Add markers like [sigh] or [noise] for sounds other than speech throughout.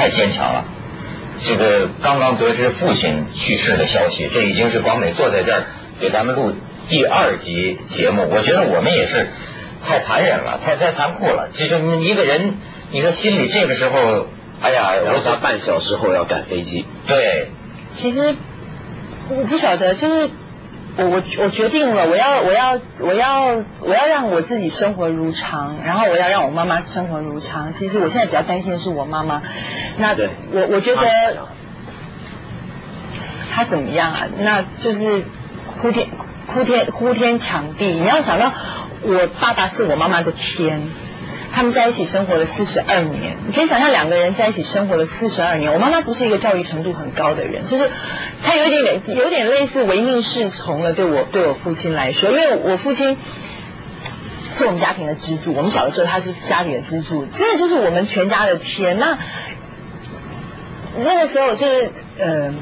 太坚强了。这个刚刚得知父亲去世的消息，这已经是广美坐在这儿给咱们录第二集节目。我觉得我们也是太残忍了，太太残酷了。这这一个人，你说心里这个时候，哎呀，然后他半小时后要赶飞机。对，其实我不晓得，就是我我我决定了，我要我要我要我要让我自己生活如常，然后我要让我妈妈生活如常。其实我现在比较担心的是我妈妈。那我我觉得她怎么样啊？那就是哭天哭天哭天抢地。你要想到我爸爸是我妈妈的天，他们在一起生活了四十二年。你可以想象两个人在一起生活了四十二年。我妈妈不是一个教育程度很高的人，就是她有点点有点类似唯命是从了。对我对我父亲来说，因为我父亲是我们家庭的支柱。我们小的时候他是家里的支柱，真的就是我们全家的天。那那个时候就是呃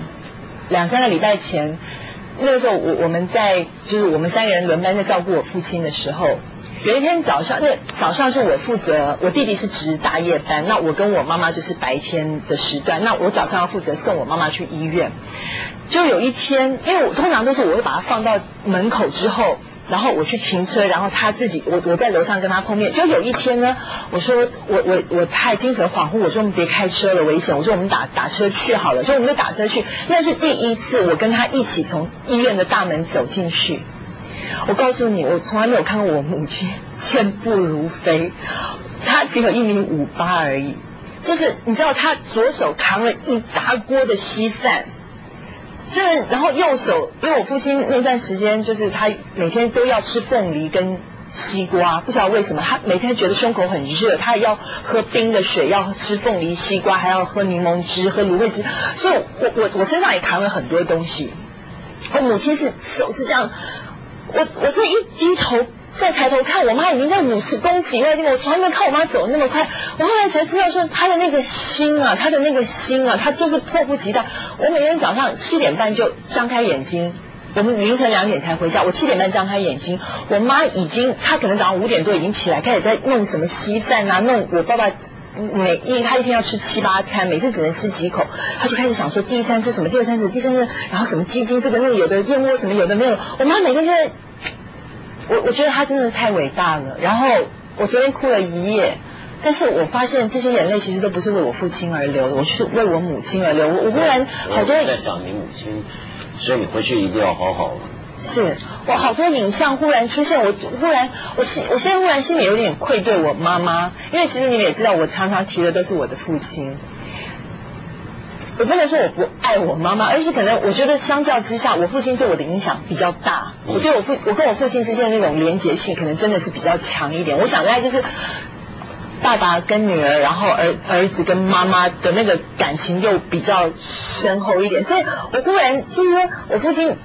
两三个礼拜前，那个时候我我们在就是我们三个人轮班在照顾我父亲的时候，有一天早上，那早上是我负责，我弟弟是值大夜班，那我跟我妈妈就是白天的时段，那我早上要负责送我妈妈去医院。就有一天，因为我通常都是我会把它放到门口之后。然后我去停车，然后他自己，我我在楼上跟他碰面。就有一天呢，我说我我我太精神恍惚，我说我们别开车了，危险。我说我们打打车去好了，所以我们就打车去。那是第一次我跟他一起从医院的大门走进去。我告诉你，我从来没有看过我母亲 [laughs] 健步如飞，她只有一米五八而已。就是你知道，她左手扛了一大锅的稀饭。这然后右手，因为我父亲那段时间就是他每天都要吃凤梨跟西瓜，不知道为什么他每天觉得胸口很热，他也要喝冰的水，要吃凤梨西瓜，还要喝柠檬汁、喝芦荟汁，所以我我我身上也扛了很多东西。我母亲是手是这样，我我这一低头。再抬头看，我妈已经在五十公尺以外地方。我从来没看我妈走那么快。我后来才知道，说她的那个心啊，她的那个心啊，她就是迫不及待。我每天早上七点半就张开眼睛，我们凌晨两点才回家。我七点半张开眼睛，我妈已经，她可能早上五点多已经起来，开始在弄什么稀饭啊，弄我爸爸每因为他一天要吃七八餐，每次只能吃几口，他就开始想说第一餐吃什么，第二餐是第三餐，然后什么鸡精这个那个有的燕窝什么有的没有。我妈每天就在。我我觉得他真的是太伟大了，然后我昨天哭了一夜，但是我发现这些眼泪其实都不是为我父亲而流，我是为我母亲而流。我我忽然好多在想你母亲，所以你回去一定要好好。是我好多影像忽然出现，我忽然我心我现在忽然心里有点愧对我妈妈，因为其实你们也知道，我常常提的都是我的父亲。我不能说我不爱我妈妈，而是可能我觉得相较之下，我父亲对我的影响比较大。我对我父我跟我父亲之间的那种连结性，可能真的是比较强一点。我想大概就是爸爸跟女儿，然后儿儿子跟妈妈的那个感情又比较深厚一点。所以我忽然就是说我父亲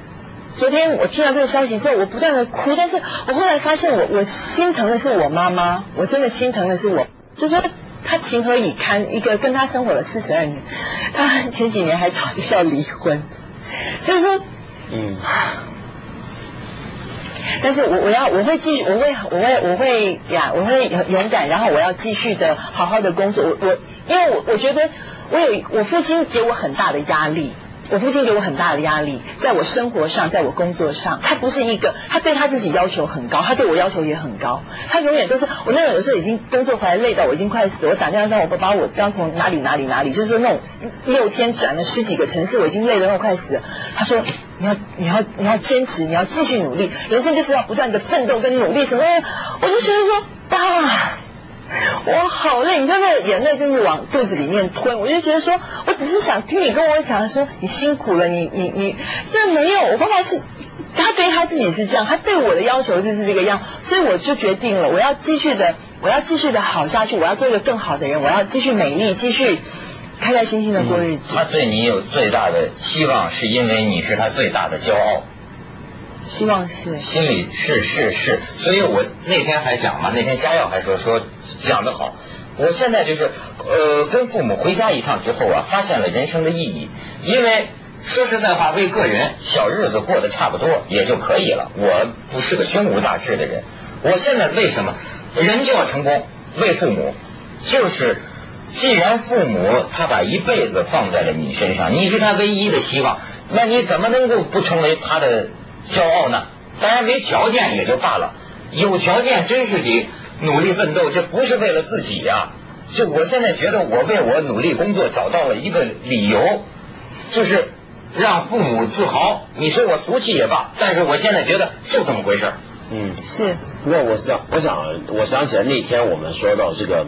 昨天我听到这个消息之后，我不断的哭，但是我后来发现我我心疼的是我妈妈，我真的心疼的是我，就说。他情何以堪？一个跟他生活了四十二年，他前几年还吵着要离婚，就是说，嗯，但是我我要我会继续，我会我会我会呀，我会勇敢，然后我要继续的好好的工作。我我因为我我觉得我有我父亲给我很大的压力。我父亲给我很大的压力，在我生活上，在我工作上，他不是一个，他对他自己要求很高，他对我要求也很高。他永远都是，我那时候有时候已经工作回来累到我已经快死，我打电话让我爸爸，我刚从哪里哪里哪里，就是那种六天转了十几个城市，我已经累得我快死了。他说你要你要你要坚持，你要继续努力，人生就是要不断的奋斗跟努力什么。我就觉得说爸。我好累，你知道那眼泪就是往肚子里面吞。我就觉得说，我只是想听你跟我讲说，你辛苦了，你你你，这没有。我爸爸是，他对他自己是这样，他对我的要求就是这个样，所以我就决定了，我要继续的，我要继续的好下去，我要做一个更好的人，我要继续美丽，继续开开心心的过日子。他对你有最大的期望，是因为你是他最大的骄傲。希望是心里是是是，所以我那天还讲嘛，那天佳耀还说说讲得好。我现在就是呃，跟父母回家一趟之后啊，发现了人生的意义。因为说实在话，为个人小日子过得差不多也就可以了。我不是个胸无大志的人。我现在为什么人就要成功？为父母就是既然父母他把一辈子放在了你身上，你是他唯一的希望，那你怎么能够不成为他的骄傲呢？当然没条件也就罢了，有条件真是得努力奋斗，这不是为了自己呀、就我现在觉得，我为我努力工作找到了一个理由，就是让父母自豪。你说我俗气也罢，但是我现在觉得就这么回事儿。嗯，是不过我想，我想，我想起来那天我们说到这个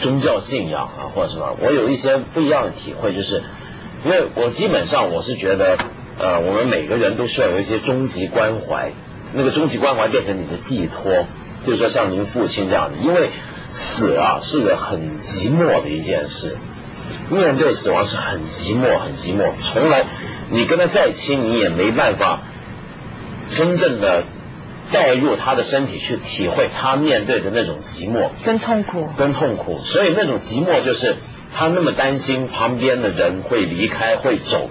宗教信仰啊，或者什么，我有一些不一样的体会，就是因为我基本上我是觉得，呃，我们每个人都需要有一些终极关怀，那个终极关怀变成你的寄托，比如说像您父亲这样的，因为死啊是个很寂寞的一件事，面对死亡是很寂寞，很寂寞，从来你跟他再亲，你也没办法真正的带入他的身体去体会他面对的那种寂寞。跟痛苦，跟痛苦，所以那种寂寞就是他那么担心旁边的人会离开会走，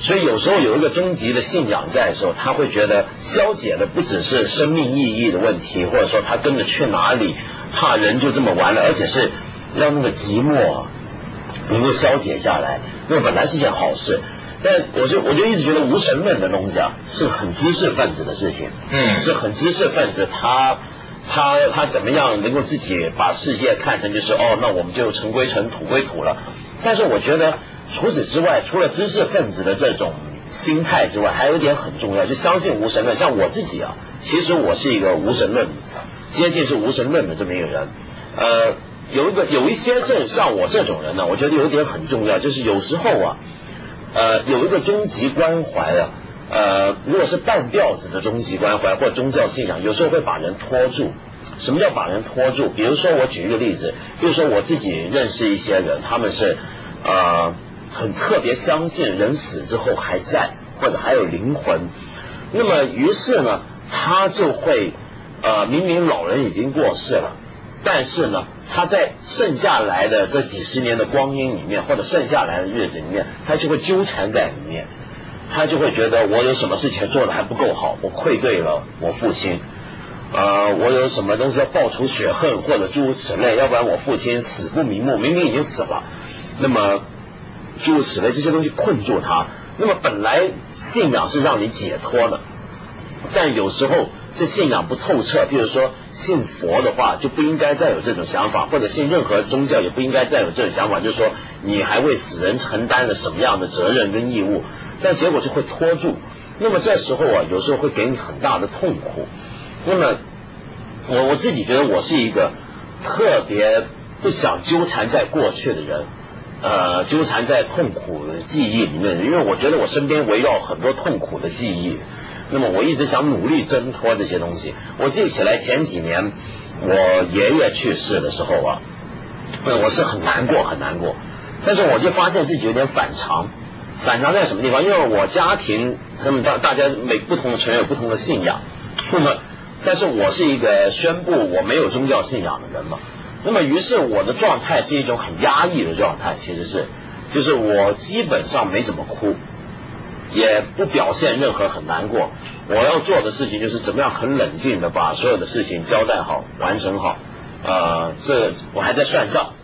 所以有时候有一个终极的信仰在的时候，他会觉得消解的不只是生命意义的问题，或者说他跟着去哪里，怕人就这么完了，而且是让那个寂寞能够消解下来，那本来是件好事。但我就我就一直觉得无神论的东西啊，是很知识分子的事情，嗯是很知识分子他他他怎么样能够自己把世界看成就是哦，那我们就尘归尘，土归土了。但是我觉得除此之外，除了知识分子的这种心态之外，还有一点很重要，就相信无神论。像我自己啊，其实我是一个无神论，接近是无神论的这么一个人。呃，有一个有一些这像我这种人呢，我觉得有一点很重要，就是有时候啊。呃，有一个终极关怀啊，呃，如果是半吊子的终极关怀或宗教信仰，有时候会把人拖住。什么叫把人拖住？比如说，我举一个例子，比如说我自己认识一些人，他们是呃很特别相信人死之后还在，或者还有灵魂。那么于是呢，他就会呃，明明老人已经过世了，但是呢，他在剩下来的这几十年的光阴里面，或者剩下来的日子里面，他就会纠缠在里面，他就会觉得我有什么事情做的还不够好，我愧对了我父亲，呃，我有什么东西要报仇雪恨，或者诸如此类，要不然我父亲死不瞑目，明明已经死了，那么诸如此类这些东西困住他。那么本来信仰是让你解脱的，但有时候这信仰不透彻，比如说信佛的话，就不应该再有这种想法，或者信任何宗教也不应该再有这种想法，就是说你还为死人承担了什么样的责任跟义务，但结果就会拖住。那么这时候啊，有时候会给你很大的痛苦。那么我我自己觉得我是一个特别不想纠缠在过去的人。呃，纠缠在痛苦的记忆里面，因为我觉得我身边围绕很多痛苦的记忆，那么我一直想努力挣脱这些东西。我记起来前几年我爷爷去世的时候啊，我是很难过很难过，但是我就发现自己有点反常，反常在什么地方？因为我家庭他们大大家每不同的成员有不同的信仰，那么但是我是一个宣布我没有宗教信仰的人嘛。那么，于是我的状态是一种很压抑的状态，其实是，就是我基本上没怎么哭，也不表现任何很难过。我要做的事情就是怎么样很冷静的把所有的事情交代好、完成好。呃，这我还在算账，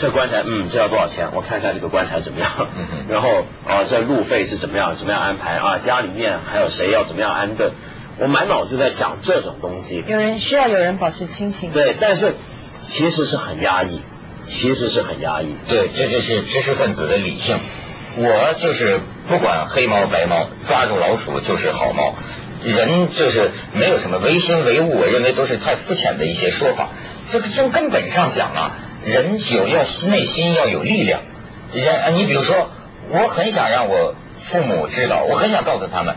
这棺材，嗯，这要多少钱？我看看这个棺材怎么样。然后啊，这路费是怎么样？怎么样安排啊？家里面还有谁要怎么样安顿？我满脑就在想这种东西。有人需要有人保持清醒。对，但是其实是很压抑，其实是很压抑。对，这就是知识分子的理性。我就是不管黑猫白猫，抓住老鼠就是好猫。人就是没有什么唯心唯物，我认为都是太肤浅的一些说法。这个从根本上讲啊，人有要内心要有力量。人，你比如说，我很想让我父母知道，我很想告诉他们。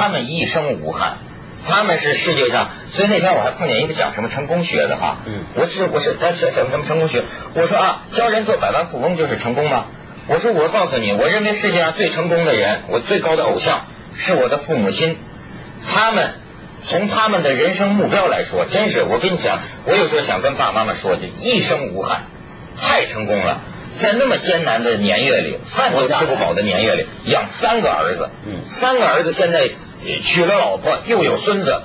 他们一生无憾，他们是世界上，所以那天我还碰见一个讲什么成功学的哈，嗯，我是我是他是什么什么成功学，我说啊，教人做百万富翁就是成功吗？我说我告诉你，我认为世界上最成功的人，我最高的偶像是我的父母亲，他们从他们的人生目标来说，真是我跟你讲，我有时候想跟爸爸妈妈说，就一生无憾，太成功了。在那么艰难的年月里，饭都吃不饱的年月里，养三个儿子，嗯，三个儿子现在娶了老婆，又有孙子，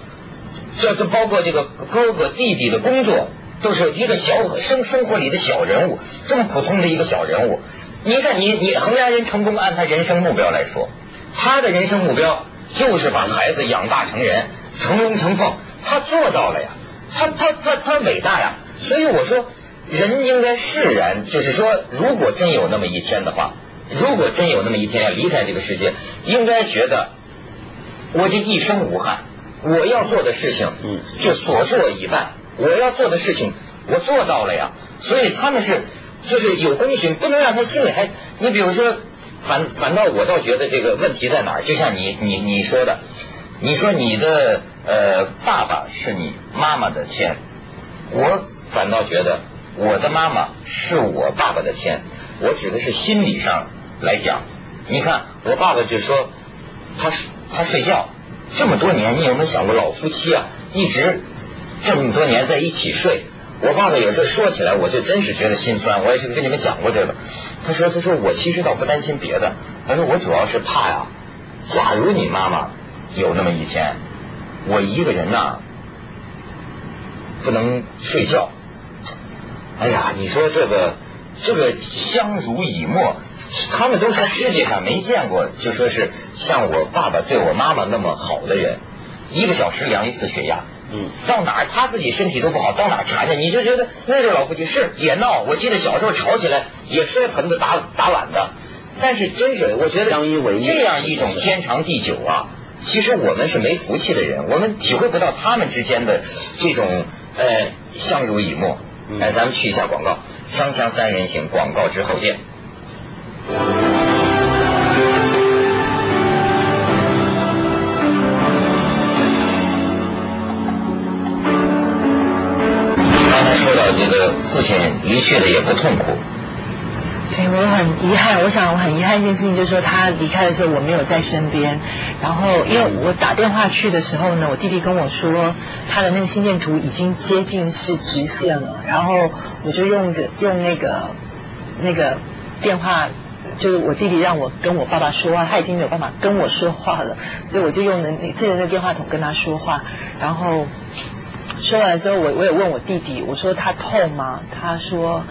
这这包括这个哥哥弟弟的工作都是一个小生生活里的小人物，这么普通的一个小人物。你看，你你衡量人成功，按他人生目标来说，他的人生目标就是把孩子养大成人，成龙成凤，他做到了呀，他他他他伟大呀。所以我说，人应该释然，就是说，如果真有那么一天的话，如果真有那么一天要离开这个世界，应该觉得我这一生无憾，我要做的事情，嗯，就所做已办，我要做的事情我做到了呀。所以他们是。就是有功勋，不能让他心里还。你比如说，反反倒我倒觉得这个问题在哪儿？就像你你你说的，你说你的呃爸爸是你妈妈的天，我反倒觉得我的妈妈是我爸爸的天。我指的是心理上来讲。你看，我爸爸就说他他睡觉这么多年，你有没有想过老夫妻啊，一直这么多年在一起睡？我爸爸有时候说起来，我就真是觉得心酸。我也是跟你们讲过这个。他说：“他说我其实倒不担心别的，他说我主要是怕呀。假如你妈妈有那么一天，我一个人呐不能睡觉。哎呀，你说这个这个相濡以沫，他们都说世界上没见过，就说是像我爸爸对我妈妈那么好的人，一个小时量一次血压。”嗯，到哪儿他自己身体都不好，到哪儿缠着你就觉得那对老夫妻是也闹。我记得小时候吵起来也摔盆子打打碗的，但是真是我觉得这样一种天长地久啊，其实我们是没福气的人，我们体会不到他们之间的这种呃相濡以沫。来，咱们去一下广告，锵锵三人行，广告之后见。个父亲离去的也不痛苦。对我很遗憾，我想我很遗憾一件事情，就是说他离开的时候我没有在身边。然后因为我打电话去的时候呢，我弟弟跟我说他的那个心电图已经接近是直线了。然后我就用着用那个那个电话，就是我弟弟让我跟我爸爸说话，他已经没有办法跟我说话了，所以我就用的那借着那个电话筒跟他说话，然后。说完之后，我我也问我弟弟，我说他痛吗？他说，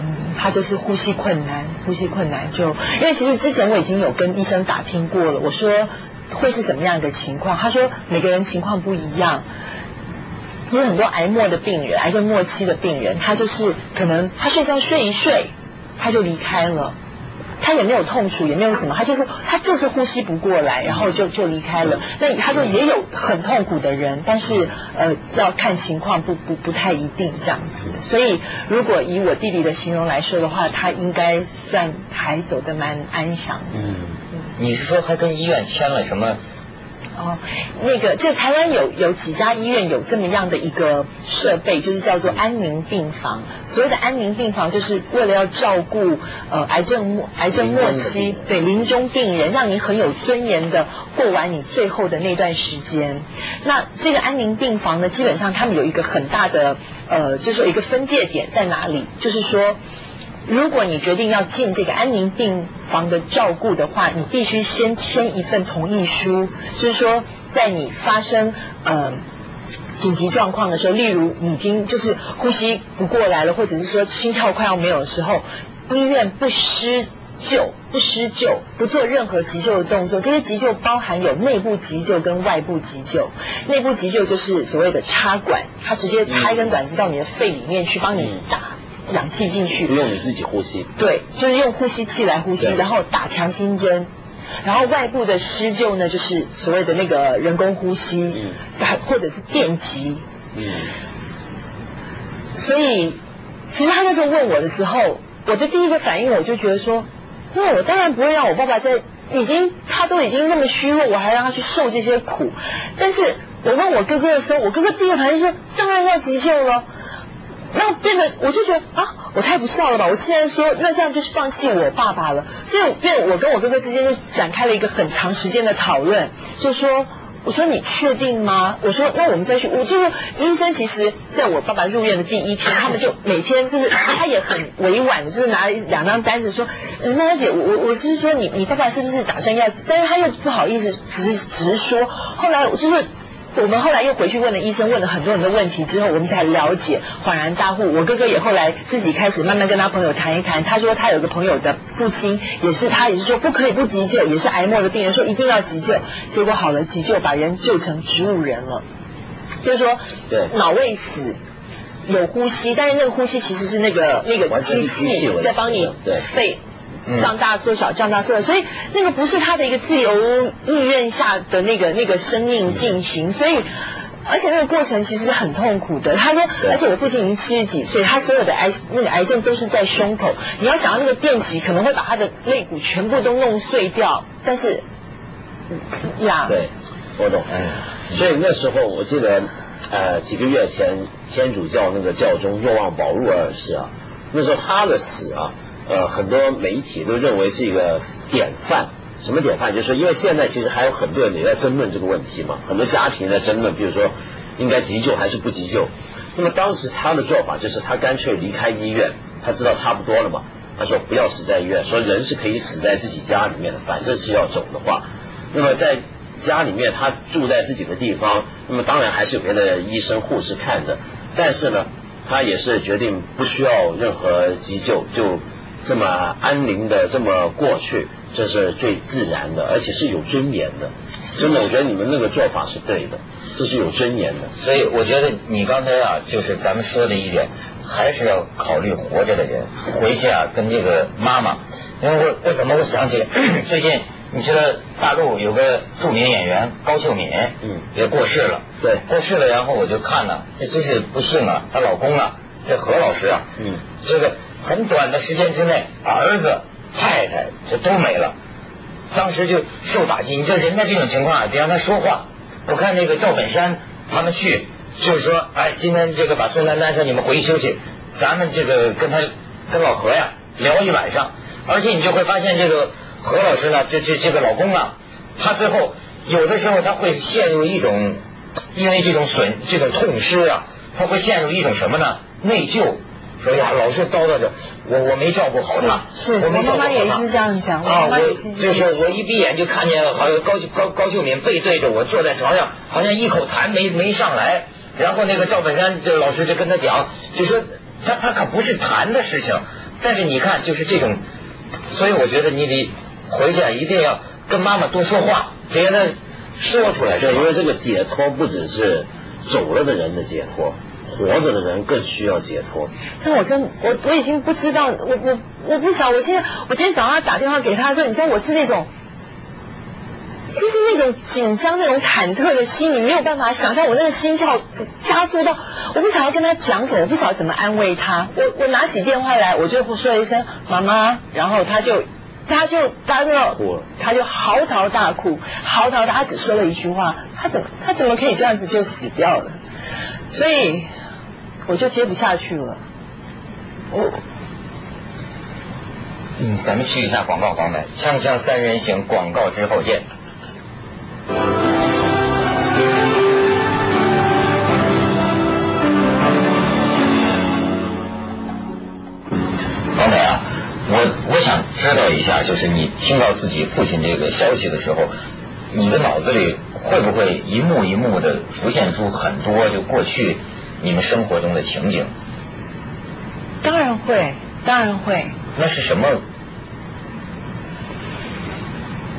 嗯，他就是呼吸困难，呼吸困难就因为其实之前我已经有跟医生打听过了，我说会是什么样的情况？他说每个人情况不一样，有很多癌末的病人，癌症末期的病人，他就是可能他睡觉睡一睡，他就离开了。他也没有痛楚，也没有什么，他就是他就是呼吸不过来，然后就就离开了。那他说也有很痛苦的人，但是呃要看情况，不不不太一定这样子。所以如果以我弟弟的形容来说的话，他应该算还走得蛮安详。嗯，你是说还跟医院签了什么？哦，那个，就台湾有有几家医院有这么样的一个设备，就是叫做安宁病房。所谓的安宁病房，就是为了要照顾呃癌症末癌症末期对临终病人，让你很有尊严的过完你最后的那段时间。那这个安宁病房呢，基本上他们有一个很大的呃，就是有一个分界点在哪里，就是说。如果你决定要进这个安宁病房的照顾的话，你必须先签一份同意书，就是说，在你发生呃紧急状况的时候，例如已经就是呼吸不过来了，或者是说心跳快要没有的时候，医院不施救、不施救、不做任何急救的动作。这些急救包含有内部急救跟外部急救。内部急救就是所谓的插管，它直接插一根管子到你的肺里面去帮你打。氧气进去，不用你自己呼吸。对，就是用呼吸器来呼吸，然后打强心针，然后外部的施救呢，就是所谓的那个人工呼吸，嗯，或者是电击，嗯。所以，其实他那时候问我的时候，我的第一个反应我就觉得说，那我当然不会让我爸爸在已经他都已经那么虚弱，我还让他去受这些苦。但是我问我哥哥的时候，我哥哥第一个反应说，当然要急救了。那变得我就觉得啊，我太不孝了吧！我竟然说那这样就是放弃我爸爸了，所以变我跟我哥哥之间就展开了一个很长时间的讨论，就说我说你确定吗？我说那我们再去，我就是医生，其实在我爸爸入院的第一天，他们就每天就是他也很委婉，就是拿两张单子说，妈妈姐，我我我是说你你爸爸是不是打算要？但是他又不好意思，只是只是说，后来我就是。我们后来又回去问了医生，问了很多很多问题之后，我们才了解，恍然大悟。我哥哥也后来自己开始慢慢跟他朋友谈一谈，他说他有个朋友的父亲也是，他也是说不可以不急救，也是癌末的病人，说一定要急救，结果好了急救，把人救成植物人了。就是说，对脑未死。有呼吸，但是那个呼吸其实是那个那个机机器在帮你对肺嗯胀大缩小、胀大缩小，所以那个不是他的一个自由意愿下的那个那个生命进行，所以。而且那个过程其实是很痛苦的。他说，而且我父亲已经七十几岁，他所有的癌那个癌症都是在胸口。你要想到那个电极可能会把他的肋骨全部都弄碎掉，但是嗯呀，对，我懂。哎所以那时候我记得，呃，几个月前天主教那个教宗若望保禄二世啊，那时候他的死啊，呃，很多媒体都认为是一个典范。什么典范？就是因为现在其实还有很多人也在争论这个问题嘛，很多家庭在争论，比如说应该急救还是不急救。那么当时他的做法就是他干脆离开医院，他知道差不多了嘛，他说不要死在医院，说人是可以死在自己家里面的，反正是要走的话，那么在家里面他住在自己的地方，那么当然还是有别的医生护士看着，但是呢，他也是决定不需要任何急救，就这么安宁的这么过去，这是最自然的，而且是有尊严的。真的，我觉得你们那个做法是对的，这是有尊严的。所以我觉得你刚才啊，就是咱们说的一点，还是要考虑活着的人。回去啊，跟这个妈妈，因为我我怎么我想起 [clears throat] 最近，你知道大陆有个著名演员高秀敏，嗯也过世了，对过世了，然后我就看了，这真是不幸啊，她老公啊，这何老师啊，嗯这个很短的时间之内，儿子、太太这都没了。当时就受打击。你知道人家这种情况啊，得让他说话。我看那个赵本山他们去，就是说，哎，今天这个把宋丹丹说你们回去休息，咱们这个跟他跟老何呀聊一晚上，而且你就会发现这个何老师呢，这这这个老公啊，他最后有的时候他会陷入一种，因为这种损这种痛失啊，他会陷入一种什么呢？内疚。说呀，老是叨叨着，我我没照顾好他，是是我没照顾好他。我妈妈也是这样讲我啊，我就是我一闭眼就看见好像高高高秀敏背对着我坐在床上，好像一口痰没没上来。然后那个赵本山这老师就跟他讲，就说他他可不是痰的事情，但是你看就是这种，所以我觉得你得回去啊，一定要跟妈妈多说话，别让他说出来，是对，因为这个解脱不只是走了的人的解脱，活着的人更需要解脱。但我真我我已经不知道，我我我不想，我今天我今天早上打电话给他说，你知道我是那种，就是那种紧张、那种忐忑的心，你没有办法想象我那个心跳加速到，我不想要跟他讲什么，我不晓得怎么安慰他。我我拿起电话来，我就说了一声妈妈，然后他就。他就他就他就嚎啕大哭，嚎啕大，他只说了一句话，他怎么他怎么可以这样子就死掉了？所以我就接不下去了。我嗯，咱们去一下广告房门，锵锵三人行，广告之后见。王美啊，我我想知道一下，就是你听到自己父亲这个消息的时候，你的脑子里会不会一幕一幕的浮现出很多就过去你们生活中的情景？当然会，当然会。那是什么？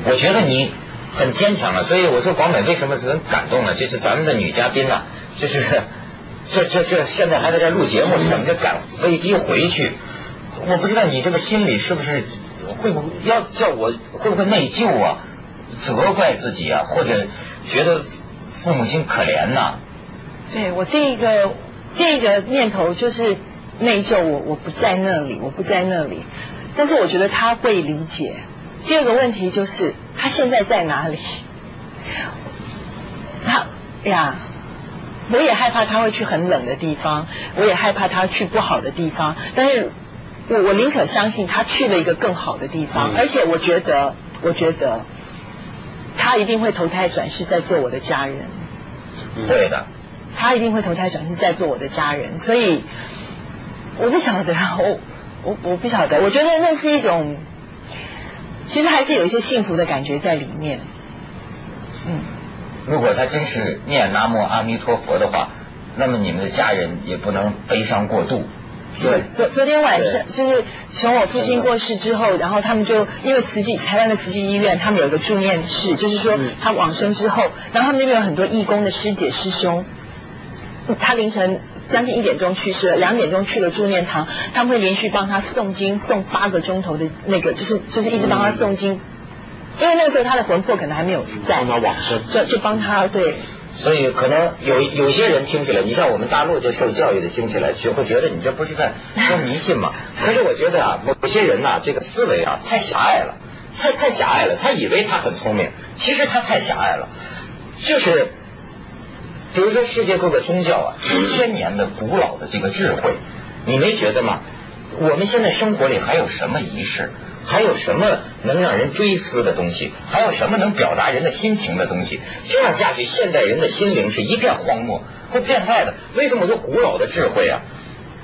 我觉得你很坚强啊，所以我说广美为什么很感动呢？就是咱们的女嘉宾呢、就是 [laughs] 这这这现在还在这录节目，等着赶飞机回去。我不知道你这个心里是不是会不会要叫我会不会内疚啊，责怪自己啊，或者觉得父母亲可怜呐、对我第一个第一个念头就是内疚我，我不在那里，我不在那里。但是我觉得他会理解。第二个问题就是他现在在哪里？他呀，我也害怕他会去很冷的地方，我也害怕他去不好的地方。但是我我宁可相信他去了一个更好的地方，嗯而且我觉得，我觉得他一定会投胎转世再做我的家人。对的，他一定会投胎转世再做我的家人，所以我不晓得，[laughs] 我我我不晓得，我觉得那是一种，其实还是有一些幸福的感觉在里面。嗯，如果他真是念南无阿弥陀佛的话，那么你们的家人也不能悲伤过度。对，昨昨天晚上就是从我父亲过世之后，然后他们就因为慈济台湾的慈济医院，他们有一个助念室，就是说他往生之后，然后他们那边有很多义工的师姐师兄，他凌晨将近一点钟去世了，两点钟去了助念堂，他们会连续帮他诵经诵八个钟头的那个，就是就是一直帮他诵经，因为那个时候他的魂魄可能还没有在，帮他往生，就就帮他对。所以可能有有些人听起来，你像我们大陆这受教育的听起来，就会觉得你这不是在说迷信嘛？[laughs] 可是我觉得啊，某些人呐，这个思维啊太狭隘了，太太狭隘了。他以为他很聪明，其实他太狭隘了。就是比如说世界各个宗教啊，几千年的古老的这个智慧，你没觉得吗？我们现在生活里还有什么仪式？还有什么能让人追思的东西？还有什么能表达人的心情的东西？这样下去，现代人的心灵是一片荒漠，会变态的。为什么说古老的智慧啊？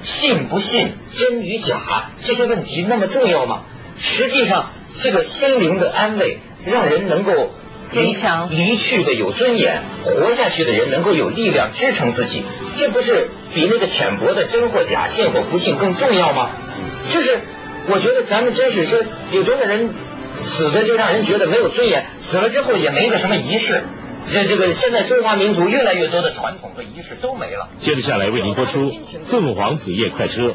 信不信真与假这些问题那么重要吗？实际上，这个心灵的安慰，让人能够坚强离去的有尊严，活下去的人能够有力量支撑自己，这不是比那个浅薄的真或假、信或不信更重要吗？就是。我觉得咱们真是说，有多少人死的就让人觉得没有尊严，死了之后也没个什么仪式。这这个现在中华民族越来越多的传统和仪式都没了。接着下来为您播出《凤凰子夜快车》。